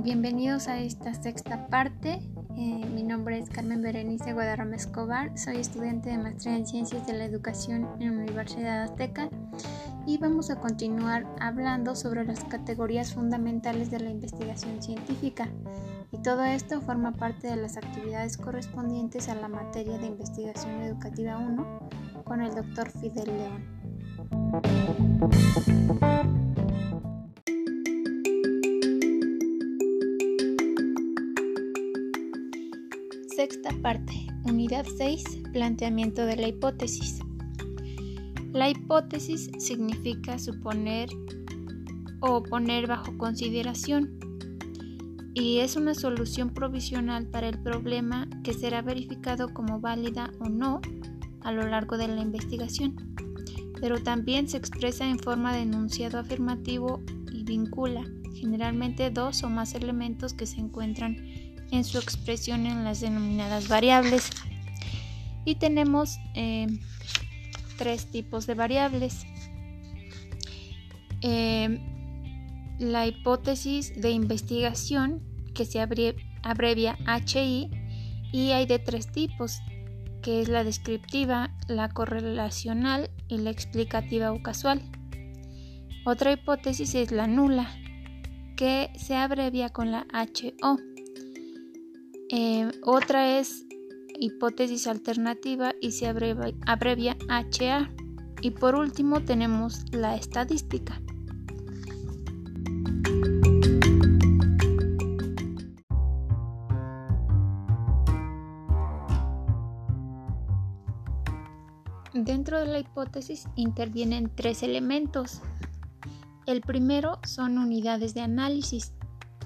Bienvenidos a esta sexta parte. Eh, mi nombre es Carmen Berenice Guadarrama Escobar. Soy estudiante de maestría en Ciencias de la Educación en la Universidad Azteca y vamos a continuar hablando sobre las categorías fundamentales de la investigación científica. Y todo esto forma parte de las actividades correspondientes a la materia de investigación educativa 1 con el doctor Fidel León. Sexta parte, unidad 6, planteamiento de la hipótesis. La hipótesis significa suponer o poner bajo consideración y es una solución provisional para el problema que será verificado como válida o no a lo largo de la investigación, pero también se expresa en forma de enunciado afirmativo y vincula generalmente dos o más elementos que se encuentran en su expresión en las denominadas variables. Y tenemos eh, tres tipos de variables. Eh, la hipótesis de investigación, que se abrevia HI, y hay de tres tipos, que es la descriptiva, la correlacional y la explicativa o casual. Otra hipótesis es la nula, que se abrevia con la HO. Eh, otra es hipótesis alternativa y se abrevia, HA. Y por último tenemos la estadística. Dentro de la hipótesis intervienen tres elementos. El primero son unidades de análisis,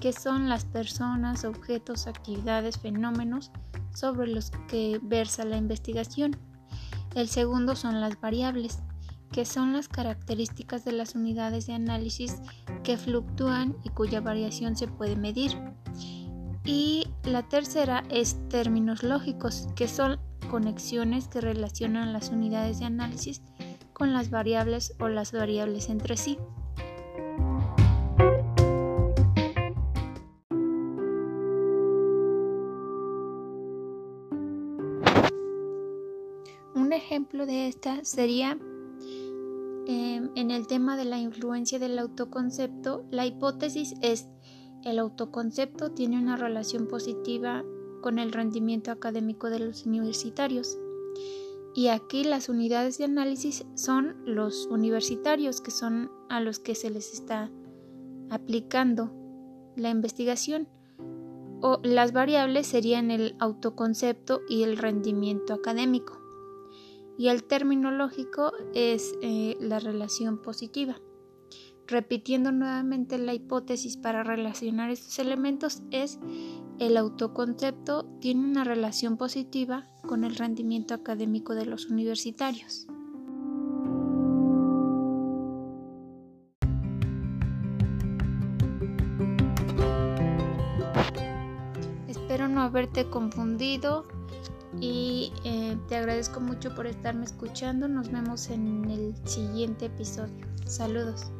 que son las personas, objetos, actividades, fenómenos sobre los que versa la investigación. El segundo son las variables, que son las características de las unidades de análisis que fluctúan y cuya variación se puede medir. Y la tercera es términos lógicos, que son conexiones que relacionan las unidades de análisis con las variables o las variables entre sí. Ejemplo de esta sería em, en el tema de la influencia del autoconcepto, la hipótesis es el autoconcepto tiene una relación positiva con el rendimiento académico de los universitarios. Y aquí las unidades de análisis son los universitarios, que son a los que se les está aplicando la investigación. O las variables serían el autoconcepto y el rendimiento académico y el término lógico es eh, la relación positiva. Repitiendo nuevamente la hipótesis para relacionar estos elementos es el autoconcepto tiene una relación positiva con el rendimiento académico de los universitarios. Espero no haberte confundido y eh, te agradezco mucho por estarme escuchando. Nos vemos en el siguiente episodio. Saludos.